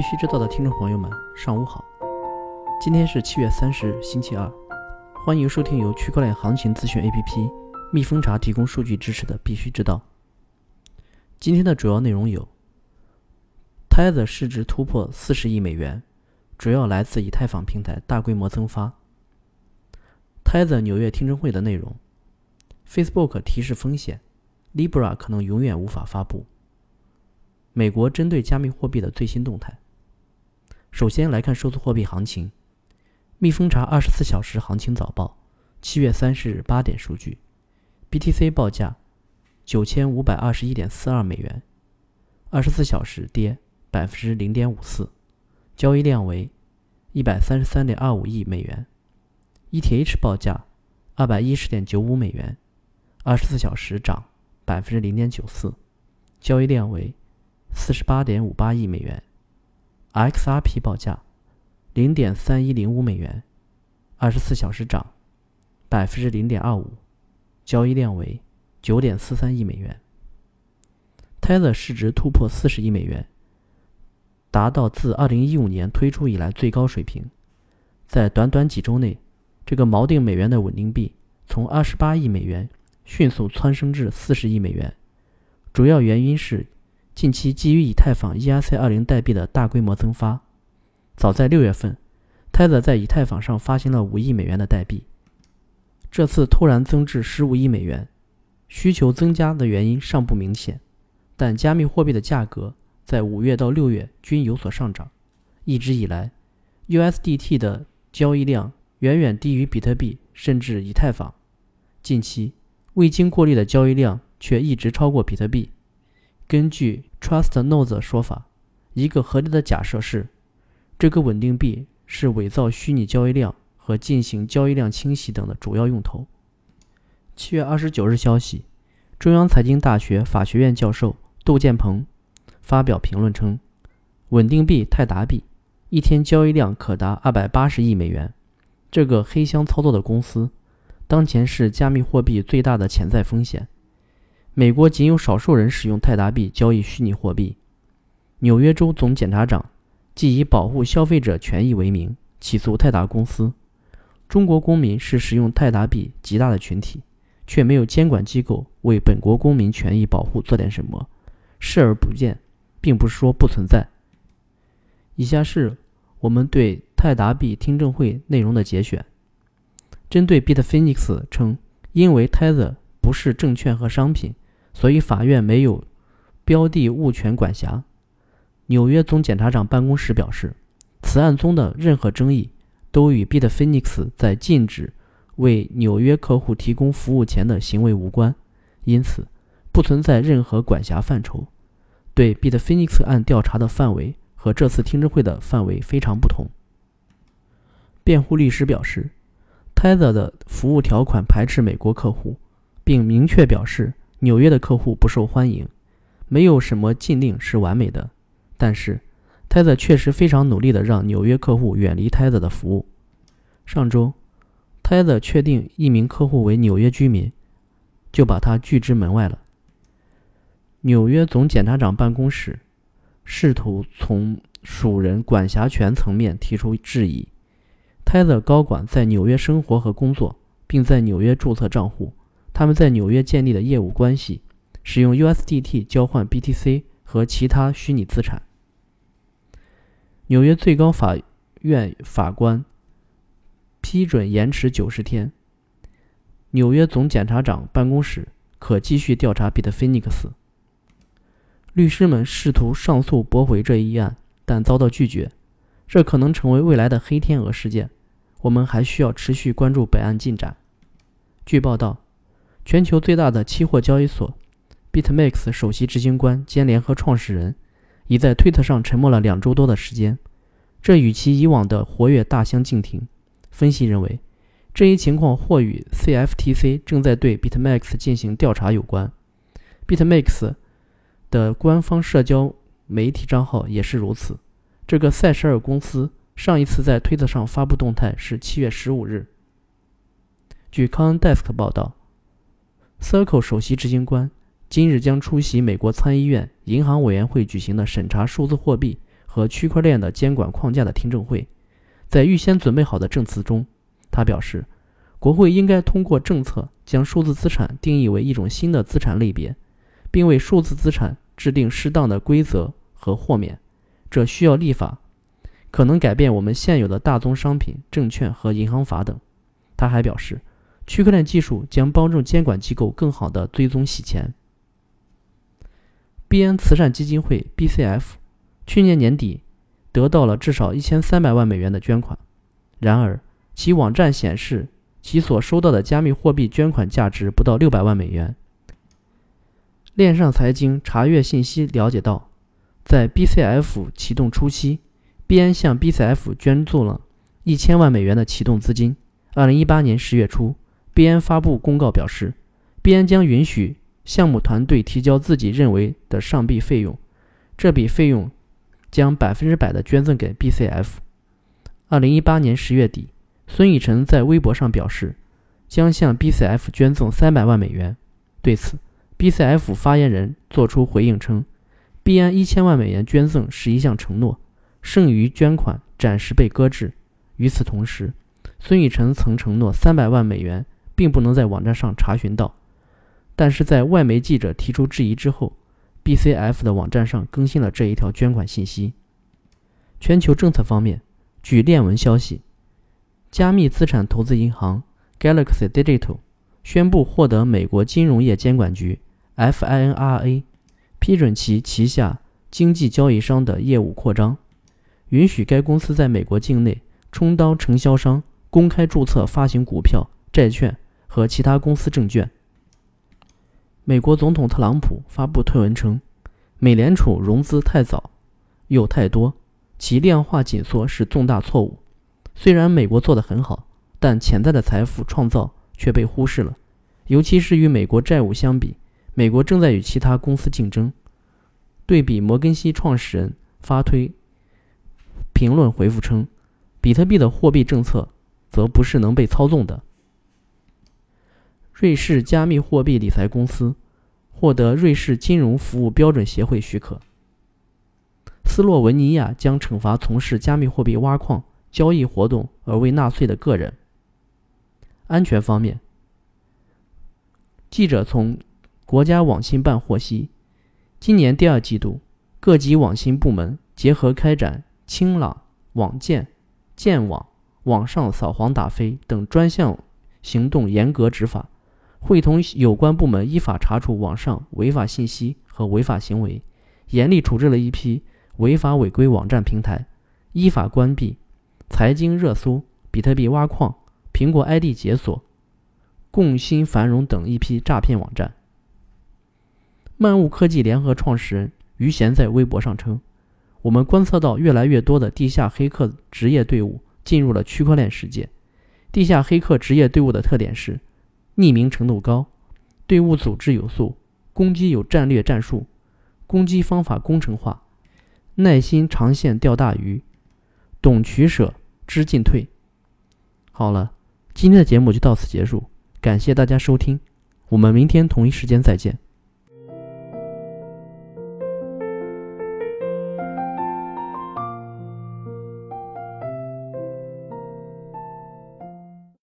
必须知道的听众朋友们，上午好。今天是七月三十日，星期二。欢迎收听由区块链行情资讯 APP 蜜蜂茶提供数据支持的《必须知道》。今天的主要内容有：Tether 市值突破四十亿美元，主要来自以太坊平台大规模增发；Tether 纽约听证会的内容；Facebook 提示风险，Libra 可能永远无法发布。美国针对加密货币的最新动态。首先来看数字货币行情，蜜蜂查二十四小时行情早报，七月三十日八点数据，BTC 报价九千五百二十一点四二美元，二十四小时跌百分之零点五四，交易量为一百三十三点二五亿美元，ETH 报价二百一十点九五美元，二十四小时涨百分之零点九四，交易量为。四十八点五八亿美元，XRP 报价零点三一零五美元，二十四小时涨百分之零点二五，交易量为九点四三亿美元。Tether 市值突破四十亿美元，达到自二零一五年推出以来最高水平。在短短几周内，这个锚定美元的稳定币从二十八亿美元迅速蹿升至四十亿美元，主要原因是。近期基于以太坊 ERC20 代币的大规模增发，早在六月份，Tether 在以太坊上发行了五亿美元的代币，这次突然增至十五亿美元，需求增加的原因尚不明显，但加密货币的价格在五月到六月均有所上涨。一直以来，USDT 的交易量远远低于比特币甚至以太坊，近期未经过滤的交易量却一直超过比特币。根据 Trust Nodes 说法，一个合理的假设是，这个稳定币是伪造虚拟交易量和进行交易量清洗等的主要用途。七月二十九日消息，中央财经大学法学院教授窦建鹏发表评论称，稳定币泰达币一天交易量可达二百八十亿美元。这个黑箱操作的公司，当前是加密货币最大的潜在风险。美国仅有少数人使用泰达币交易虚拟货币。纽约州总检察长即以保护消费者权益为名起诉泰达公司。中国公民是使用泰达币极大的群体，却没有监管机构为本国公民权益保护做点什么，视而不见，并不是说不存在。以下是我们对泰达币听证会内容的节选。针对 Bitfinex 称，因为 Tether 不是证券和商品。所以，法院没有标的物权管辖。纽约总检察长办公室表示，此案中的任何争议都与 Bitfinex 在禁止为纽约客户提供服务前的行为无关，因此不存在任何管辖范畴。对 Bitfinex 案调查的范围和这次听证会的范围非常不同。辩护律师表示，Tether 的服务条款排斥美国客户，并明确表示。纽约的客户不受欢迎，没有什么禁令是完美的，但是，Tether 确实非常努力的让纽约客户远离 Tether 的服务。上周，Tether 确定一名客户为纽约居民，就把他拒之门外了。纽约总检察长办公室试图从属人管辖权层面提出质疑。Tether 高管在纽约生活和工作，并在纽约注册账户。他们在纽约建立的业务关系，使用 USDT 交换 BTC 和其他虚拟资产。纽约最高法院法官批准延迟九十天。纽约总检察长办公室可继续调查 Bitfinex。律师们试图上诉驳回这一案，但遭到拒绝。这可能成为未来的黑天鹅事件。我们还需要持续关注本案进展。据报道。全球最大的期货交易所 BitMEX 首席执行官兼联合创始人已在推特上沉默了两周多的时间，这与其以往的活跃大相径庭。分析认为，这一情况或与 CFTC 正在对 BitMEX 进行调查有关。BitMEX 的官方社交媒体账号也是如此。这个塞舌尔公司上一次在推特上发布动态是七月十五日。据 c o n d e s k 报道。Circle 首席执行官今日将出席美国参议院银行委员会举行的审查数字货币和区块链的监管框架的听证会，在预先准备好的证词中，他表示，国会应该通过政策将数字资产定义为一种新的资产类别，并为数字资产制定适当的规则和豁免，这需要立法，可能改变我们现有的大宗商品、证券和银行法等。他还表示，区块链技术将帮助监管机构更好地追踪洗钱。币安慈善基金会 （BCF） 去年年底得到了至少一千三百万美元的捐款，然而其网站显示其所收到的加密货币捐款价值不到六百万美元。链上财经查阅信息了解到，在 BCF 启动初期，币安向 BCF 捐助了一千万美元的启动资金。二零一八年十月初，币安发布公告表示，币安将允许。项目团队提交自己认为的上币费用，这笔费用将百分之百的捐赠给 BCF。二零一八年十月底，孙宇晨在微博上表示，将向 BCF 捐赠三百万美元。对此，BCF 发言人作出回应称，币安一千万美元捐赠是一项承诺，剩余捐款暂时被搁置。与此同时，孙宇晨曾承诺三百万美元并不能在网站上查询到。但是在外媒记者提出质疑之后，BCF 的网站上更新了这一条捐款信息。全球政策方面，据链文消息，加密资产投资银行 Galaxy Digital 宣布获得美国金融业监管局 FINRA 批准其旗下经纪交易商的业务扩张，允许该公司在美国境内充当承销商，公开注册发行股票、债券和其他公司证券。美国总统特朗普发布推文称，美联储融资太早又太多，其量化紧缩是重大错误。虽然美国做得很好，但潜在的财富创造却被忽视了。尤其是与美国债务相比，美国正在与其他公司竞争。对比摩根西创始人发推评论回复称，比特币的货币政策则不是能被操纵的。瑞士加密货币理财公司获得瑞士金融服务标准协会许可。斯洛文尼亚将惩罚从事加密货币挖矿交易活动而未纳税的个人。安全方面，记者从国家网信办获悉，今年第二季度，各级网信部门结合开展“清朗”“网建”“建网”“网上扫黄打非”等专项行动，严格执法。会同有关部门依法查处网上违法信息和违法行为，严厉处置了一批违法违规网站平台，依法关闭财经热搜、比特币挖矿、苹果 ID 解锁、共欣繁荣等一批诈骗网站。漫物科技联合创始人于贤在微博上称：“我们观测到越来越多的地下黑客职业队伍进入了区块链世界。地下黑客职业队伍的特点是。”匿名程度高，队伍组织有素，攻击有战略战术，攻击方法工程化，耐心长线钓大鱼，懂取舍知进退。好了，今天的节目就到此结束，感谢大家收听，我们明天同一时间再见。